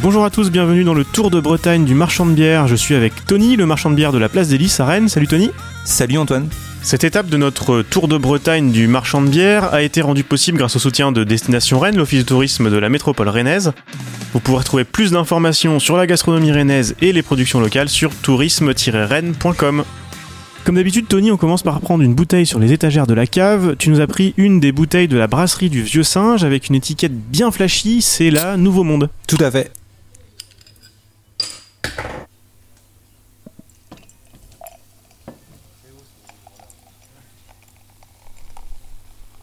Bonjour à tous, bienvenue dans le Tour de Bretagne du marchand de bière. Je suis avec Tony, le marchand de bière de la place des Lys à Rennes. Salut Tony. Salut Antoine. Cette étape de notre Tour de Bretagne du marchand de bière a été rendue possible grâce au soutien de Destination Rennes, l'office de tourisme de la métropole rennaise. Vous pourrez trouver plus d'informations sur la gastronomie rennaise et les productions locales sur tourisme-rennes.com. Comme d'habitude, Tony, on commence par prendre une bouteille sur les étagères de la cave. Tu nous as pris une des bouteilles de la brasserie du Vieux Singe avec une étiquette bien flashy, c'est la Nouveau Monde. Tout à fait.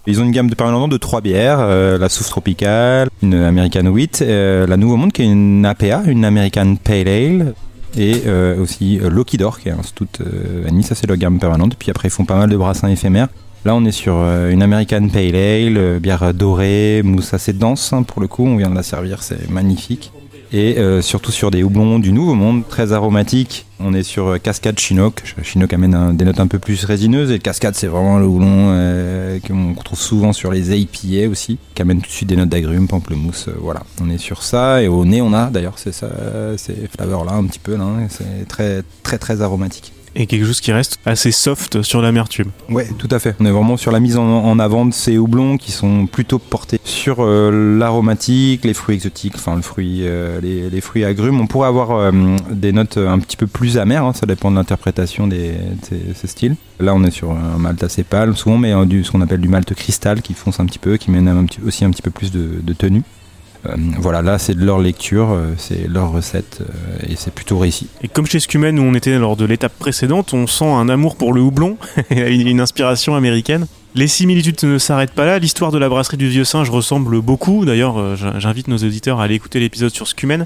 Ils ont une gamme de permanents de trois bières, euh, la Souffle Tropicale, une American Wheat, euh, la Nouveau Monde qui est une APA, une American Pale Ale, et euh, aussi Loki Door qui est un stout euh, vanille, ça c'est leur gamme permanente. Puis après ils font pas mal de brassins éphémères. Là on est sur une American Pale Ale, bière dorée, mousse assez dense hein, pour le coup, on vient de la servir, c'est magnifique. Et euh, surtout sur des houblons du Nouveau Monde, très aromatiques. On est sur euh, Cascade Chinook. Chinook amène des notes un peu plus résineuses. Et Cascade, c'est vraiment le houblon euh, qu'on trouve souvent sur les IPA aussi, qui amène tout de suite des notes d'agrumes, pamplemousse. voilà, on est sur ça. Et au nez, on a d'ailleurs c'est ça, ces flavors-là un petit peu. Là, hein. c'est très, très, très aromatique. Et quelque chose qui reste assez soft sur l'amertume. Ouais, tout à fait. On est vraiment sur la mise en, avant de ces houblons qui sont plutôt portés sur euh, l'aromatique, les fruits exotiques, enfin le fruit, euh, les, fruits agrumes. On pourrait avoir euh, des notes un petit peu plus amères, hein, ça dépend de l'interprétation de ces, styles. Là, on est sur un malt assez pâle, souvent, mais du, ce qu'on appelle du malt cristal qui fonce un petit peu, qui mène aussi un petit peu plus de tenue. Euh, voilà, là, c'est de leur lecture, euh, c'est leur recette, euh, et c'est plutôt réussi. Et comme chez Scumen où on était lors de l'étape précédente, on sent un amour pour le houblon et une inspiration américaine. Les similitudes ne s'arrêtent pas là, l'histoire de la brasserie du Vieux Singe ressemble beaucoup, d'ailleurs j'in- j'invite nos auditeurs à aller écouter l'épisode sur Scumen.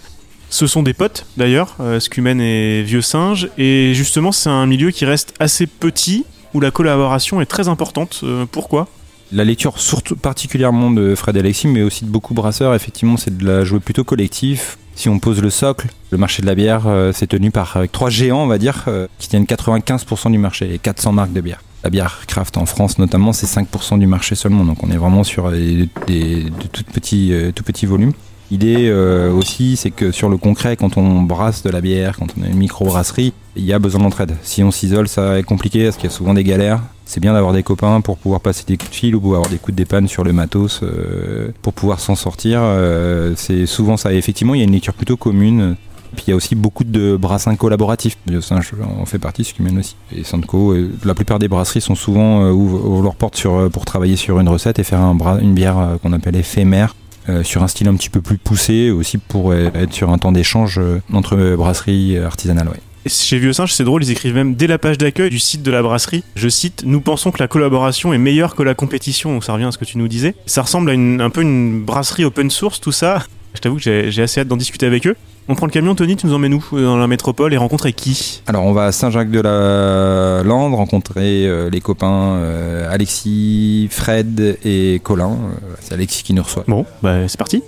Ce sont des potes d'ailleurs, Scumen et Vieux Singe, et justement c'est un milieu qui reste assez petit, où la collaboration est très importante. Pourquoi? La lecture, surtout particulièrement de Fred Alexis, mais aussi de beaucoup brasseurs, effectivement, c'est de la jouer plutôt collectif. Si on pose le socle, le marché de la bière, euh, c'est tenu par euh, trois géants, on va dire, euh, qui tiennent 95% du marché et 400 marques de bière. La bière craft en France, notamment, c'est 5% du marché seulement, donc on est vraiment sur des, de tout petits, tout petits volumes. L'idée euh, aussi, c'est que sur le concret, quand on brasse de la bière, quand on a une micro-brasserie, il y a besoin d'entraide. Si on s'isole, ça être compliqué parce qu'il y a souvent des galères. C'est bien d'avoir des copains pour pouvoir passer des coups de fil ou pour avoir des coups de dépanne sur le matos euh, pour pouvoir s'en sortir. Euh, c'est souvent ça. Effectivement, il y a une lecture plutôt commune. Puis il y a aussi beaucoup de brassins collaboratifs. Le singe en fait partie, ce qui mène aussi. Et Sandco, la plupart des brasseries sont souvent ouvrent, leurs portes sur, pour travailler sur une recette et faire un une bière qu'on appelle éphémère sur un style un petit peu plus poussé, aussi pour euh, être sur un temps d'échange euh, entre euh, brasseries artisanales. Ouais. Chez Vieux Singe, c'est drôle, ils écrivent même dès la page d'accueil du site de la brasserie. Je cite Nous pensons que la collaboration est meilleure que la compétition. Donc ça revient à ce que tu nous disais. Ça ressemble à un peu une brasserie open source, tout ça. Je t'avoue que j'ai j'ai assez hâte d'en discuter avec eux. On prend le camion, Tony, tu nous emmènes où euh, dans la métropole et rencontrer qui? Alors on va à Saint-Jacques-de-la-Lande rencontrer euh, les copains euh, Alexis, Fred et Colin. C'est Alexis qui nous reçoit. Bon, bah c'est parti.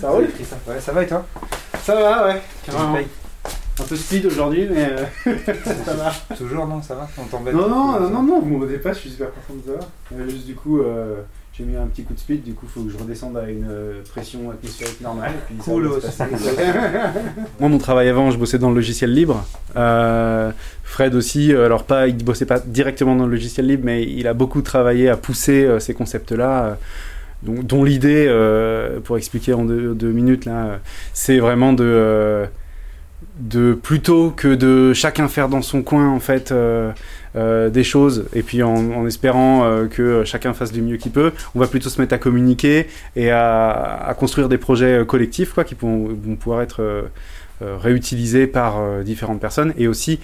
Ça roule? Ouais, ça va et toi? Ça va, ouais. Carrément. Un peu speed aujourd'hui, mais euh, ça va. Toujours non, ça va On t'embête Non, non, non, non, non, vous m'embêtez pas, je suis super content de ça. Euh, juste du coup, euh, j'ai mis un petit coup de speed, du coup, il faut que je redescende à une euh, pression atmosphérique normale. et puis ça Cool, passer. Moi, mon travail avant, je bossais dans le logiciel libre. Euh, Fred aussi, alors pas, il bossait pas directement dans le logiciel libre, mais il a beaucoup travaillé à pousser euh, ces concepts-là. euh, dont, dont l'idée, euh, pour expliquer en deux, deux minutes, là, euh, c'est vraiment de, euh, de plutôt que de chacun faire dans son coin en fait euh, euh, des choses et puis en, espérant euh, que chacun fasse du mieux qu'il peut, on va plutôt se mettre à communiquer et à, à construire des projets collectifs quoi, qui vont pouvoir être réutilisés par différentes personnes et aussi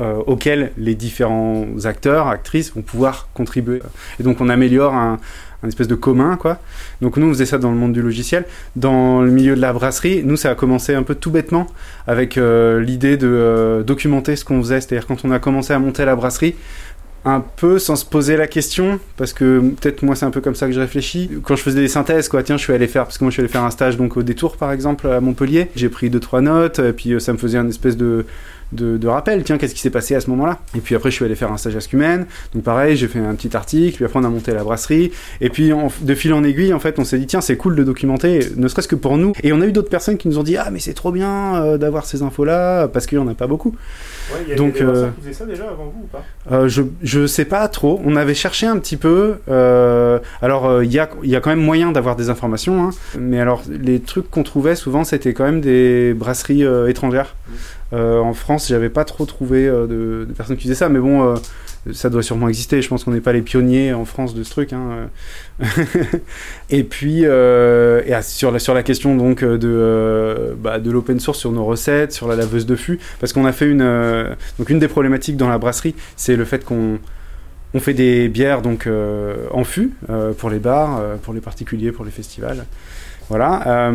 auxquels les différents acteurs, actrices vont pouvoir contribuer. Et donc on améliore un, un espèce de commun, quoi. Donc nous, on faisait ça dans le monde du logiciel. Dans le milieu de la brasserie, nous, ça a commencé un peu tout bêtement avec euh, l'idée de euh, documenter ce qu'on faisait. C'est-à-dire quand on a commencé à monter la brasserie, un peu sans se poser la question, parce que peut-être moi c'est un peu comme ça que je réfléchis. Quand je faisais des synthèses, quoi, tiens, je suis allé faire, parce que moi je suis allé faire un stage donc au détour par exemple à Montpellier, j'ai pris deux trois notes, et puis euh, ça me faisait une espèce de de, rappel, tiens, qu'est-ce qui s'est passé à ce moment-là? Et puis après, je suis allé faire un stage à Scumen, donc pareil, j'ai fait un petit article, puis après on a monté la brasserie, et puis de fil en aiguille, en fait, on s'est dit, tiens, c'est cool de documenter, ne serait-ce que pour nous. Et on a eu d'autres personnes qui nous ont dit, ah, mais c'est trop bien euh, d'avoir ces infos-là, parce qu'il n'y en a pas beaucoup. Ouais, y a donc, des euh, qui ça déjà avant vous ou pas? euh, je, je sais pas trop, on avait cherché un petit peu, alors il y, a, y a quand même moyen d'avoir des informations, hein, mais alors les trucs qu'on trouvait souvent, c'était quand même des brasseries étrangères. Mmh. Euh, en France, j'avais pas trop trouvé euh, de, personnes qui faisaient ça, mais bon, euh, ça doit sûrement exister. Je pense qu'on n'est pas les pionniers en France de ce truc. Hein. et puis, sur, la, question donc de, bah, de l'open source sur nos recettes, sur la laveuse de fût, parce qu'on a fait une. donc, une des problématiques dans la brasserie, c'est le fait qu'on. On fait des bières donc en fût pour les bars, pour les particuliers, pour les festivals, voilà.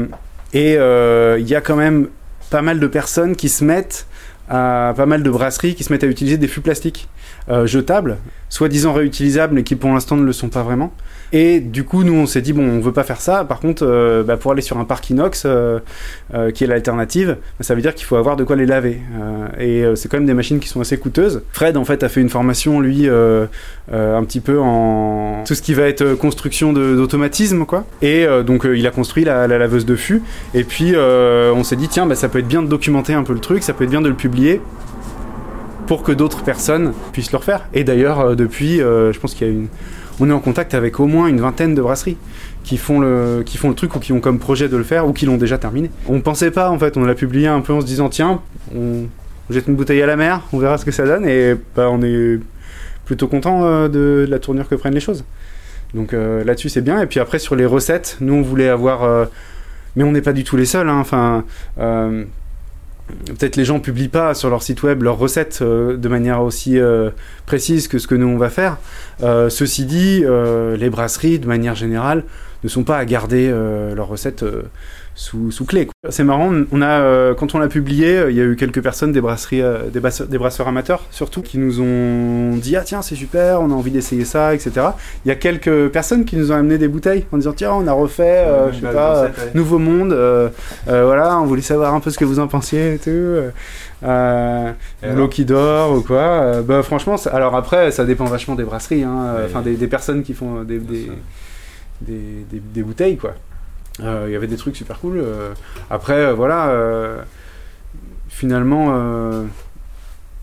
et il y a quand même pas mal de personnes qui se mettent à pas mal de brasseries qui se mettent à utiliser des fûts plastiques euh, jetables, soi-disant réutilisables, mais qui pour l'instant ne le sont pas vraiment. Et du coup, nous, on s'est dit, bon, on veut pas faire ça. Par contre, euh, bah, pour aller sur un parc inox, euh, euh, qui est l'alternative, bah, ça veut dire qu'il faut avoir de quoi les laver. et c'est quand même des machines qui sont assez coûteuses. Fred, en fait, a fait une formation, lui, un petit peu en tout ce qui va être construction d'automatisme, quoi. Et donc, il a construit la, la, laveuse de fût. Et puis, on s'est dit, tiens, bah, ça peut être bien de documenter un peu le truc, ça peut être bien de le publier pour que d'autres personnes puissent le refaire. Et d'ailleurs, depuis, je pense qu'il y a une on est en contact avec au moins une vingtaine de brasseries qui font le, truc ou qui ont comme projet de le faire ou qui l'ont déjà terminé. On ne pensait pas en fait, on l'a publié un peu en se disant tiens, on jette une bouteille à la mer, on verra ce que ça donne et bah, on est plutôt content euh, de, la tournure que prennent les choses. Donc euh, là-dessus c'est bien et puis après sur les recettes, nous on voulait avoir euh, mais on n'est pas du tout les seuls. Hein. Peut-être les gens publient pas sur leur site web leurs recettes euh, de manière aussi euh, précise que ce que nous on va faire. Euh, ceci dit, les brasseries de manière générale ne sont pas à garder leurs recettes sous, sous clé. C'est marrant, on a, euh, quand on l'a publié, euh, il y a eu quelques personnes des brasseries, euh, des, des, brasseurs amateurs surtout, qui nous ont dit ah tiens c'est super, on a envie d'essayer ça, etc. Il y a quelques personnes qui nous ont amené des bouteilles en disant tiens on a refait, je sais pas, Nouveau Monde, voilà, on voulait savoir un peu ce que vous en pensiez et tout. l'eau qui dort ou quoi. bah franchement, alors après ça dépend vachement des brasseries, hein, enfin des, des, personnes qui font des, des, des bouteilles quoi. Euh, il y avait des trucs super cool. Euh, après, euh, voilà, finalement,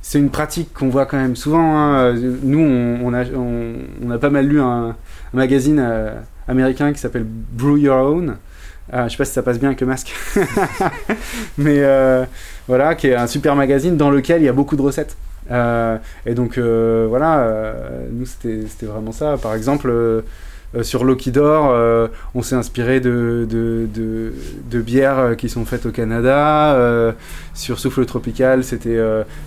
c'est une pratique qu'on voit quand même souvent. Hein. Nous, on, a, on, a, pas mal lu un, magazine américain qui s'appelle Brew Your Own. je sais pas si ça passe bien avec le masque. Mais voilà, qui est un super magazine dans lequel il y a beaucoup de recettes. et donc voilà, nous c'était vraiment ça. Par exemple, euh, sur Lokidor, euh, on s'est inspiré de, bières euh, qui sont faites au Canada. sur Souffle Tropical, c'était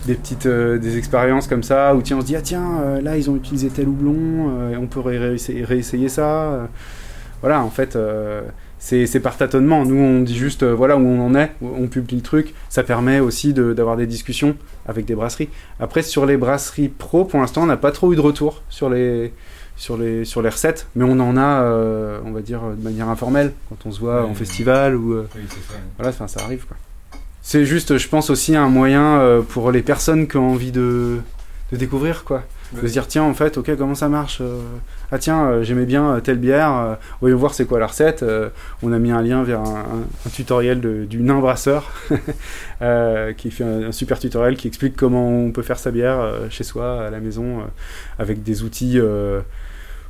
des petites des expériences comme ça où tiens, on se dit ah tiens, là ils ont utilisé tel houblon, on réessayer, réessayer ça. voilà, en fait, c'est par tâtonnement. Nous, on dit juste voilà où on en est, on publie le truc. Ça permet aussi d'avoir des discussions avec des brasseries. Après, sur les brasseries pro, pour l'instant, on n'a pas trop eu de retour sur les sur les, sur les recettes, mais on en a, euh, on va dire, de manière informelle, quand on se voit en festival ou. Euh, voilà, ça arrive quoi. C'est juste, je pense aussi un moyen euh, pour les personnes qui ont envie de, de découvrir quoi. De se dire, tiens, en fait, ok, comment ça marche Ah, tiens, j'aimais bien telle bière, voyons voir c'est quoi la recette. on a mis un lien vers un, tutoriel du nain brasseur qui fait un, super tutoriel qui explique comment on peut faire sa bière chez soi, à la maison, avec des outils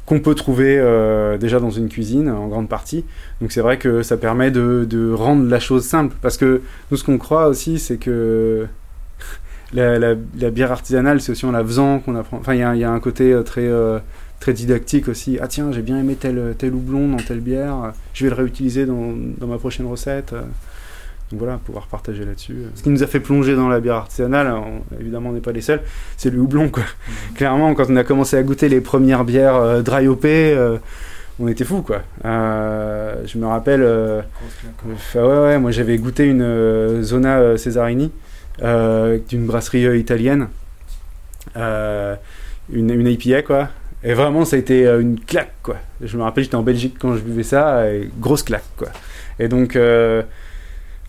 qu'on peut trouver euh, déjà dans une cuisine en grande partie. Donc c'est vrai que ça permet de, de, rendre la chose simple. Parce que nous, ce qu'on croit aussi, c'est que la, la, la, bière artisanale, c'est aussi en la faisant qu'on apprend. Enfin, il y, y a, un côté euh, très, euh, très didactique aussi. Ah tiens, j'ai bien aimé tel, tel houblon dans telle bière, je vais le réutiliser dans, dans ma prochaine recette. Donc voilà, pouvoir partager là-dessus. Ce qui nous a fait plonger dans la bière artisanale, évidemment on n'est pas les seuls, c'est le houblon. Quoi. Mmh. Clairement, quand on a commencé à goûter les premières bières euh, dry hopées, euh, on était fous quoi. Euh, je me rappelle, ouais, ouais, moi j'avais goûté une Zona Cesarini d'une brasserie italienne une, une IPA, quoi. Et vraiment, ça a été euh, une claque, quoi. Je me rappelle, j'étais en Belgique quand je buvais ça, et grosse claque, quoi. Et donc, euh,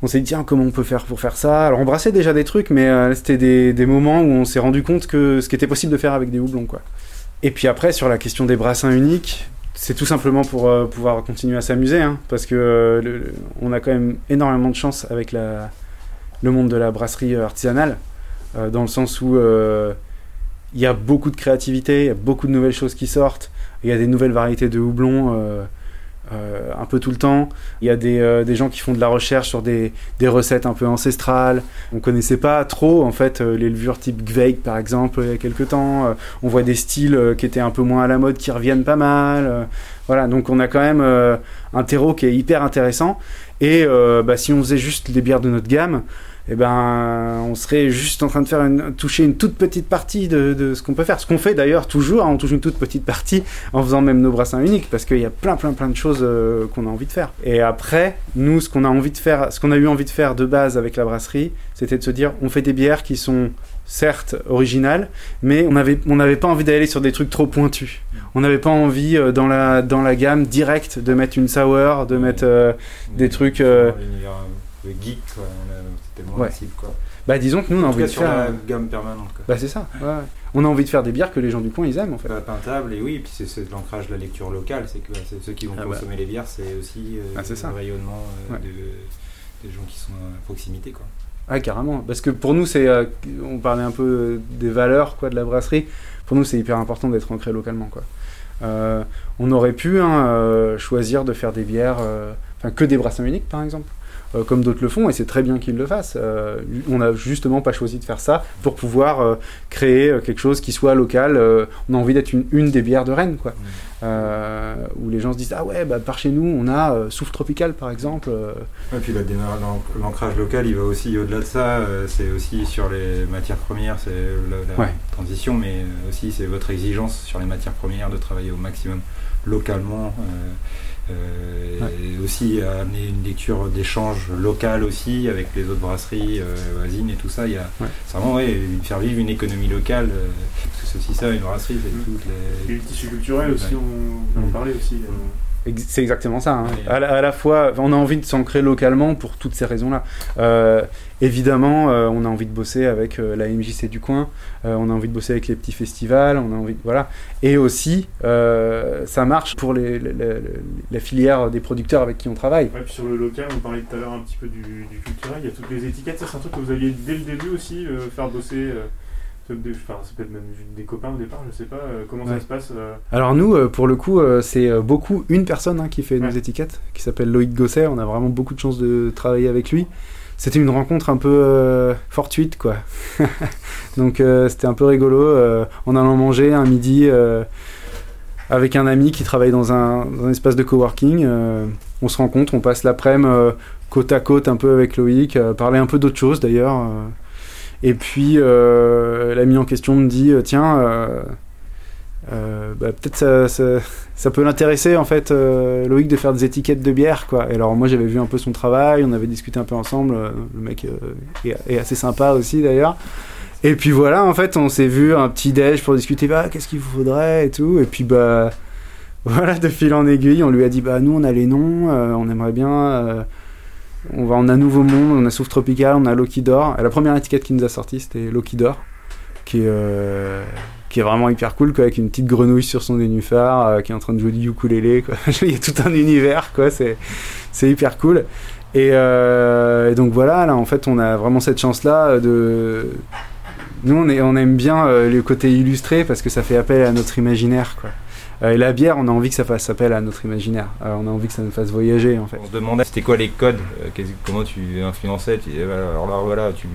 on s'est dit, tiens, comment on peut faire pour faire ça? Alors, on brassait déjà des trucs, mais euh, c'était des, des moments où on s'est rendu compte que ce qui était possible de faire avec des houblons, quoi. Et puis après, sur la question des brassins uniques, c'est tout simplement pour euh, pouvoir continuer à s'amuser, hein, parce que euh, on a quand même énormément de chance avec la, le monde de la brasserie euh, artisanale, euh, dans le sens où euh, il y a beaucoup de créativité, il y a beaucoup de nouvelles choses qui sortent, il y a des nouvelles variétés de houblon un peu tout le temps, il y a des, des gens qui font de la recherche sur des, des recettes un peu ancestrales, on connaissait pas trop en fait les levures type Gveig par exemple il y a quelques temps, on voit des styles qui étaient un peu moins à la mode qui reviennent pas mal, voilà. Donc on a quand même un terreau qui est hyper intéressant et euh, bah, si on faisait juste les bières de notre gamme eh ben, on serait juste en train de faire toucher une toute petite partie de, ce qu'on peut faire. Ce qu'on fait d'ailleurs toujours, hein, on touche une toute petite partie en faisant même nos brassins uniques, parce qu'il y a plein, plein, plein de choses euh, qu'on a envie de faire. Et après, nous, ce qu'on a envie de faire, ce qu'on a eu envie de faire de base avec la brasserie, c'était de se dire, on fait des bières qui sont certes originales, mais on n'avait on n'avait pas envie d'aller sur des trucs trop pointus. On n'avait pas envie euh, dans la dans la gamme directe de mettre une sour, de mettre euh, des trucs, euh, geek, quoi. on a- C'était moins Ouais. accessible, quoi. bah disons que nous on a envie cas, de sur faire la gamme permanente, quoi. bah c'est ça. ouais, ouais. On a envie de faire des bières que les gens du coin ils aiment en fait. Pas peintable, et oui, puis c'est l'ancrage de la lecture locale, c'est que bah, c'est ceux qui vont Ah bah. consommer les bières, c'est aussi euh, Ah, le rayonnement euh, Ouais. de- des gens qui sont à proximité, quoi. Ah carrément, parce que pour nous c'est, euh, on parlait un peu des valeurs quoi de la brasserie. Pour nous c'est hyper important d'être ancré localement quoi. Euh, on aurait pu hein, euh, choisir de faire des bières, euh, enfin que des brassins uniques par exemple, euh, comme d'autres le font et c'est très bien qu'ils le fassent. Euh, on n'a justement pas choisi de faire ça pour pouvoir euh, créer quelque chose qui soit local. On a envie d'être une, une des bières de Rennes quoi, où les gens se disent ah ouais bah par chez nous on a Souffle Tropical par exemple. Et puis l'ancrage local, il va aussi au-delà de ça. c'est aussi sur les matières premières, c'est la, la Ouais. transition, mais aussi c'est votre exigence sur les matières premières de travailler au maximum localement. euh, euh, Et aussi amener une lecture d'échange local aussi avec les autres brasseries euh, voisines et tout ça. Il y a Ouais. vraiment ouais, faire vivre une économie locale. euh, parce que c'est aussi ça, une brasserie, c'est Mm. toutes Et les. le tissu culturel aussi, on, on en Mm. parlait aussi. C'est exactement ça. hein. À, la, à la fois, on a envie de s'ancrer localement pour toutes ces raisons-là. Euh, évidemment, euh, on a envie de bosser avec euh, la MJC du coin, on a envie de bosser avec les petits festivals, on a envie, voilà. Et aussi, ça marche pour les, les- les- la filière des producteurs avec qui on travaille. Ouais, puis sur le local, on parlait tout à l'heure un petit peu du, du culturel, il y a toutes les étiquettes, ça c'est un truc que vous aviez dès le début aussi, faire bosser, des- enfin c'est peut-être même des copains au départ, je sais pas, euh, comment Ouais. ça se passe euh, Alors nous, euh, pour le coup, c'est beaucoup une personne hein, qui fait nos étiquettes, qui s'appelle Loïc Gosset. On a vraiment beaucoup de chance de travailler avec lui. C'était une rencontre un peu fortuite, quoi. Donc c'était un peu rigolo. en allant manger un midi avec un ami qui travaille dans un, dans un espace de coworking, on se rencontre, on passe l'après-midi côte à côte un peu avec Loïc, parler un peu d'autre chose d'ailleurs. Et puis euh, l'ami en question me dit, euh, tiens. euh, bah, peut-être ça, peut l'intéresser en fait Loïc de faire des étiquettes de bière quoi. Et alors moi j'avais vu un peu son travail, on avait discuté un peu ensemble. le mec est, assez sympa aussi d'ailleurs. Et puis voilà en fait on s'est vu un petit déj pour discuter bah qu'est-ce qu'il vous faudrait et tout. Et puis bah voilà de fil en aiguille on lui a dit bah nous on a les noms, on aimerait bien. On va on a Nouveau Monde, on a Souffle Tropical, on a Loki d'Or. La première étiquette qui nous a sorti c'était Loki d'Or qui est euh, vraiment hyper cool, avec une petite grenouille sur son nénuphar, euh, qui est en train de jouer du ukulélé, quoi. Il y a tout un univers, quoi, c'est, hyper cool. Et, euh, et donc voilà, là, en fait, on a vraiment cette chance-là de... Nous, on, on aime bien le côté illustré parce que ça fait appel à notre imaginaire. Euh, et la bière, on a envie que ça fasse appel à notre imaginaire. Euh, on a envie que ça nous fasse voyager, en fait. On se demandait c'était quoi les codes, euh, comment tu influençais. Tu disais, voilà, alors là, voilà, tu,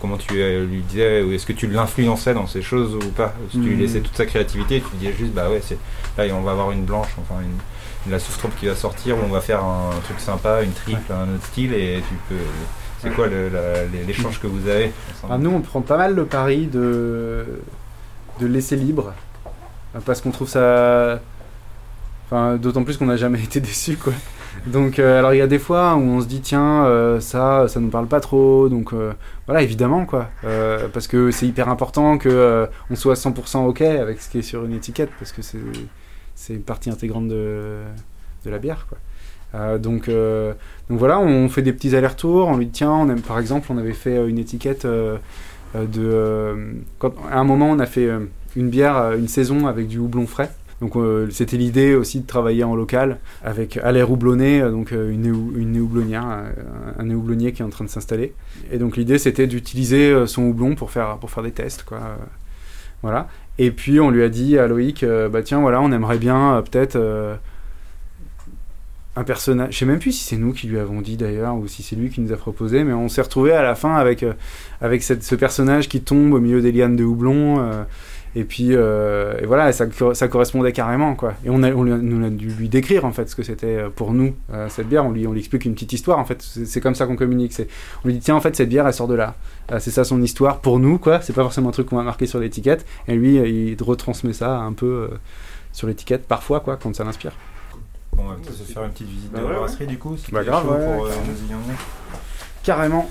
comment tu lui disais, ou est-ce que tu l'influençais dans ces choses ou pas? Si tu lui Mhm. laissais toute sa créativité, tu disais juste, bah ouais, c'est là on va avoir une blanche, enfin une, la souffle qui va sortir, ou on va faire un, truc sympa, une triple, un autre style, et tu peux. C'est Ouais. quoi l'échange que vous avez Ah, nous, on prend pas mal le pari de, de laisser libre. Parce qu'on trouve ça. Enfin, d'autant plus qu'on n'a jamais été déçus, quoi. Donc, euh, alors il y a des fois où on se dit, tiens, euh, ça, ça nous parle pas trop. Donc, euh, voilà, évidemment, quoi. Euh, parce que c'est hyper important que on soit 100% OK avec ce qui est sur une étiquette, parce que c'est, c'est une partie intégrante de, de la bière, quoi. Donc, donc voilà, on fait des petits allers-retours. On lui dit, tiens, on aime, par exemple, on avait fait une étiquette de. euh, quand, à un moment, on a fait euh, une bière, euh, une saison avec du houblon frais. Donc euh, c'était l'idée aussi de travailler en local avec houblonné, euh, donc euh, une, une néhoublonnière, euh, un nez houblonnier qui est en train de s'installer. Et donc l'idée c'était d'utiliser euh, son houblon pour faire, pour faire des tests. Quoi. Euh, Voilà. Et puis on lui a dit à Loïc, euh, bah tiens voilà, on aimerait bien euh, peut-être euh, un personnage. Je sais même plus si c'est nous qui lui avons dit d'ailleurs ou si c'est lui qui nous a proposé, mais on s'est retrouvé à la fin avec, euh, avec ce personnage qui tombe au milieu des lianes de houblon. euh, et puis euh, voilà, ça, ça correspondait carrément quoi. Et on a, a, dû lui décrire en fait ce que c'était pour nous cette bière. On lui, on lui explique une petite histoire en fait. C'est comme ça qu'on communique. On lui dit tiens en fait cette bière elle sort de là. C'est ça son histoire pour nous quoi. C'est pas forcément un truc qu'on va marquer sur l'étiquette. Et lui il retransmet ça un peu sur l'étiquette parfois quoi quand ça l'inspire. On va peut-être se faire une petite visite Bah de ouais, la brasserie du coup. Bah grave, ouais, pour, ouais, euh, carrément. nous y. Carrément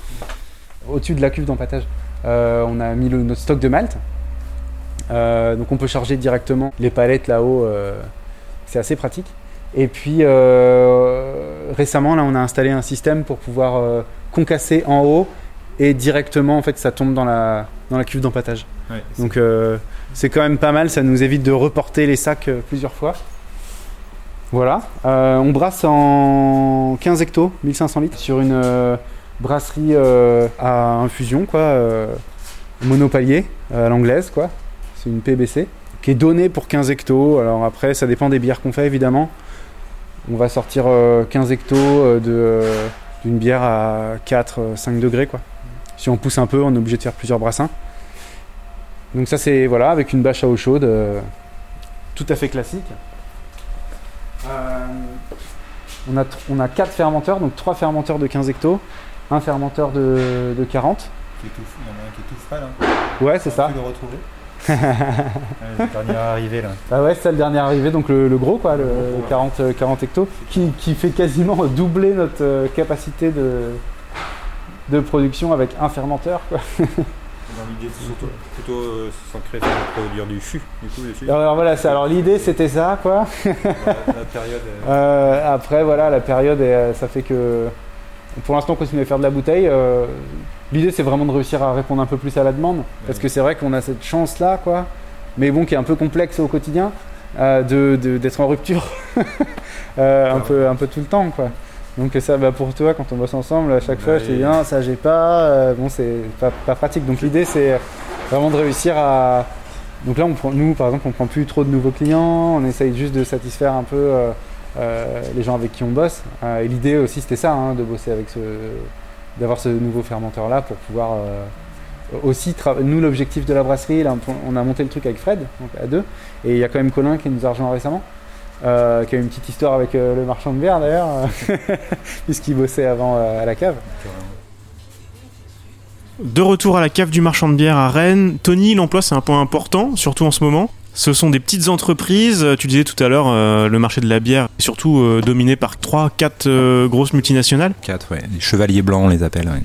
au-dessus de la cuve d'empattage. Euh, on a mis le, notre stock de malt. Euh, donc on peut charger directement les palettes là-haut. euh, c'est assez pratique. Et puis euh, récemment, là, on a installé un système pour pouvoir euh, concasser en haut et directement, en fait, ça tombe dans la, dans la cuve d'empattage. Ouais, Donc euh, c'est quand même pas mal, ça nous évite de reporter les sacs plusieurs fois. Voilà, Euh, on brasse en 15 hectos, 1500 litres, sur une euh, brasserie euh, à infusion, quoi, monopalier, à l'anglaise, quoi. C'est une PBC, qui est donnée pour 15 hectos. Alors après, ça dépend des bières qu'on fait, évidemment. On va sortir euh, 15 hectos de, d'une bière à 4-5 degrés, quoi. Si on pousse un peu, on est obligé de faire plusieurs brassins. Donc ça c'est voilà avec une bâche à eau chaude, tout à fait classique. Euh, on, a, tr- on a quatre fermenteurs, donc trois fermenteurs de 15 hectos, un fermenteur de, de 40. Qui est tout, il y en a un qui est tout frais là. Ouais c'est ça. Le retrouver. Ouais, le dernier arrivé là. Ah ouais c'est le dernier arrivé, donc le, le gros quoi, le 40, euh, 40 hectos, qui, qui fait quasiment doubler notre euh, capacité de, de production avec un fermenteur. Quoi. Dans l'idée, c'est surtout plutôt euh, s'ancrer sur produire du fût, du coup, dessus. Alors voilà, c'est- alors l'idée c'était ça quoi. la, la période. euh, Euh, après, voilà, la période, et, euh, ça fait que pour l'instant, on continue à faire de la bouteille. Euh, L'idée, c'est vraiment de réussir à répondre un peu plus à la demande, parce que c'est vrai qu'on a cette chance-là, quoi, mais bon, qui est un peu complexe au quotidien, euh, de- de- d'être en rupture euh, un, peu, un peu tout le temps, quoi. Donc ça, bah, pour toi, quand on bosse ensemble, à chaque fois, je te dis, non, ça j'ai pas, euh, bon, c'est pas, pas pratique. Donc l'idée, c'est vraiment de réussir à... Donc là, on prend, nous, par exemple, on prend plus trop de nouveaux clients, on essaye juste de satisfaire un peu... euh, euh, les gens avec qui on bosse. Et l'idée aussi, c'était ça, hein, de bosser avec ce, d'avoir ce nouveau fermenteur là pour pouvoir aussi. tra- Nous, l'objectif de la brasserie, là, on- on a monté le truc avec Fred, donc à deux, et il y a quand même Colin qui nous a rejoint récemment. Euh, qui a une petite histoire avec euh, le marchand de bière d'ailleurs, puisqu'il bossait avant euh, à la cave. De retour à la cave du marchand de bière à Rennes, Tony, l'emploi c'est un point important, surtout en ce moment. Ce sont des petites entreprises, tu disais tout à l'heure, euh, le marché de la bière est surtout euh, dominé par 3-4 grosses multinationales. 4, ouais. Les chevaliers blancs, on les appelle. ouais.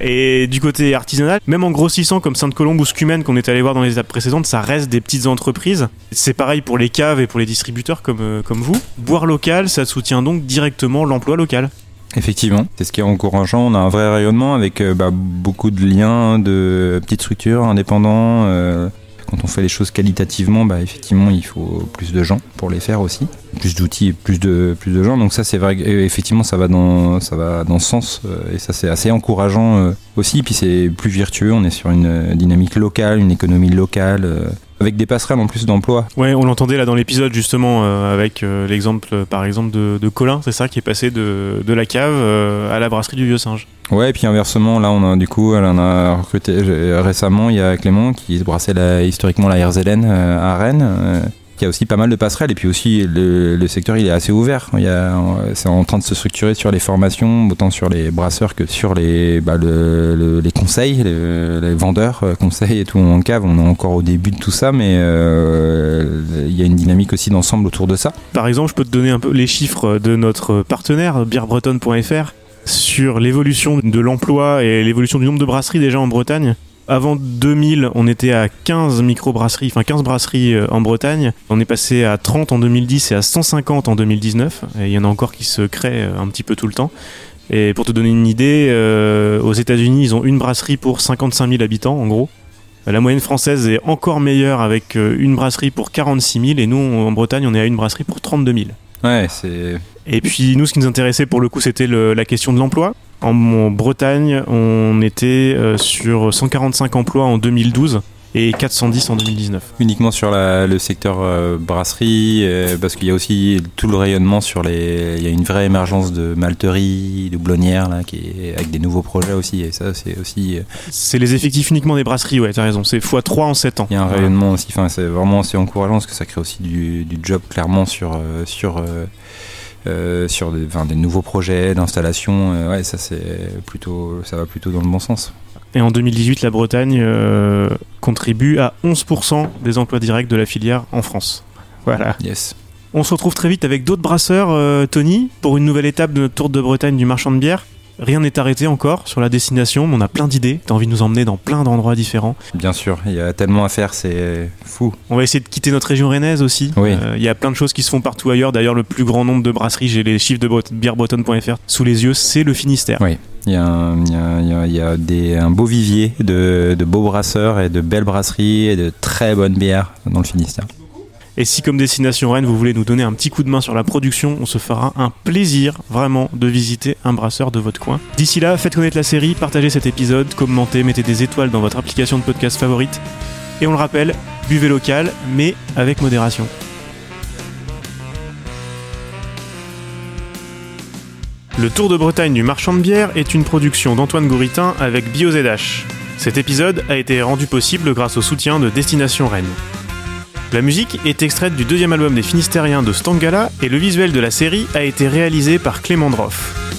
Et du côté artisanal, même en grossissant comme Sainte-Colombe ou Scumen qu'on est allé voir dans les étapes précédentes, ça reste des petites entreprises. C'est pareil pour les caves et pour les distributeurs comme, euh, comme vous. Boire local, ça soutient donc directement l'emploi local. Effectivement, c'est ce qui est encourageant. On a un vrai rayonnement avec euh, bah, beaucoup de liens, de petites structures indépendants. euh, quand on fait les choses qualitativement, bah, effectivement, il faut plus de gens pour les faire aussi, plus d'outils, plus de plus de gens. Donc ça, c'est vrai. euh, Effectivement, ça va dans ça va dans ce sens euh, et ça c'est assez encourageant euh, aussi. Puis c'est plus virtueux. On est sur une dynamique locale, une économie locale. Avec des passerelles en plus d'emploi. Ouais, on l'entendait là dans l'épisode justement euh, avec euh, l'exemple par exemple de, de Colin, c'est ça qui est passé de, de la cave euh, à la brasserie du Vieux Singe. Ouais, et puis inversement, là, on a du coup, elle en a recruté récemment. Il y a Clément qui brassait la, historiquement la euh, à Rennes, il y a aussi pas mal de passerelles et puis aussi le, secteur il est assez ouvert. Il y a, c'est en train de se structurer sur les formations, autant sur les brasseurs que sur les, bah, le, le, les conseils, les, vendeurs, euh, conseils et tout en cave. On est encore au début de tout ça, mais euh, il y a une dynamique aussi d'ensemble autour de ça. Par exemple, je peux te donner un peu les chiffres de notre partenaire, bièrebretonne.fr, sur l'évolution de l'emploi et l'évolution du nombre de brasseries déjà en Bretagne. Avant 2000, on était à 15 micro-brasseries, enfin 15 brasseries euh, en Bretagne. On est passé à 30 en 2010 et à 150 en 2019. Et il y en a encore qui se créent euh, un petit peu tout le temps. Et pour te donner une idée, euh, aux États-Unis, ils ont une brasserie pour 55 000 habitants, en gros. La moyenne française est encore meilleure avec une brasserie pour 46 000. Et nous, en Bretagne, on est à une brasserie pour 32 000. Ouais, c'est. Et puis nous, ce qui nous intéressait pour le coup, c'était la question de l'emploi. En Bretagne, on était euh, sur 145 emplois en 2012 et 410 en 2019. Uniquement sur la, le secteur euh, brasserie, euh, parce qu'il y a aussi tout le rayonnement sur les. Il y a une vraie émergence de malterie, de blonnières, là, qui est, avec des nouveaux projets aussi, et ça, c'est aussi. C'est les effectifs uniquement des brasseries, ouais, t'as raison, c'est x3 en 7 ans. Il y a un rayonnement aussi, enfin, c'est vraiment assez encourageant, parce que ça crée aussi du, du job clairement sur. sur sur des, enfin, des, nouveaux projets d'installation. Euh, ouais, ça c'est plutôt, ça va plutôt dans le bon sens. Et en 2018, la Bretagne euh, contribue à 11% des emplois directs de la filière en France. Voilà. Yes. On se retrouve très vite avec d'autres brasseurs, Tony, pour une nouvelle étape de notre tour de Bretagne du marchand de bière. Rien n'est arrêté encore sur la destination, mais on a plein d'idées. T'as envie de nous emmener dans plein d'endroits différents. Bien sûr, il y a tellement à faire, c'est fou. On va essayer de quitter notre région rennaise aussi. Oui. Euh, il y a plein de choses qui se font partout ailleurs. D'ailleurs, le plus grand nombre de brasseries, j'ai les chiffres de bièrebretonne.fr sous les yeux, c'est le Finistère. Oui. Il y a, un, il y a, il y a, il y a des, un beau vivier de, de beaux brasseurs et de belles brasseries et de très bonnes bières dans le Finistère. Et si comme Destination Rennes, vous voulez nous donner un petit coup de main sur la production, on se fera un plaisir vraiment de visiter un brasseur de votre coin. D'ici là, faites connaître la série, partagez cet épisode, commentez, mettez des étoiles dans votre application de podcast favorite. Et on le rappelle, buvez local, mais avec modération. Le Tour de Bretagne du marchand de bière est une production d'Antoine Gouritin avec BioZH. Cet épisode a été rendu possible grâce au soutien de Destination Rennes. La musique est extraite du deuxième album des Finistériens de Stangala et le visuel de la série a été réalisé par Clément Droff.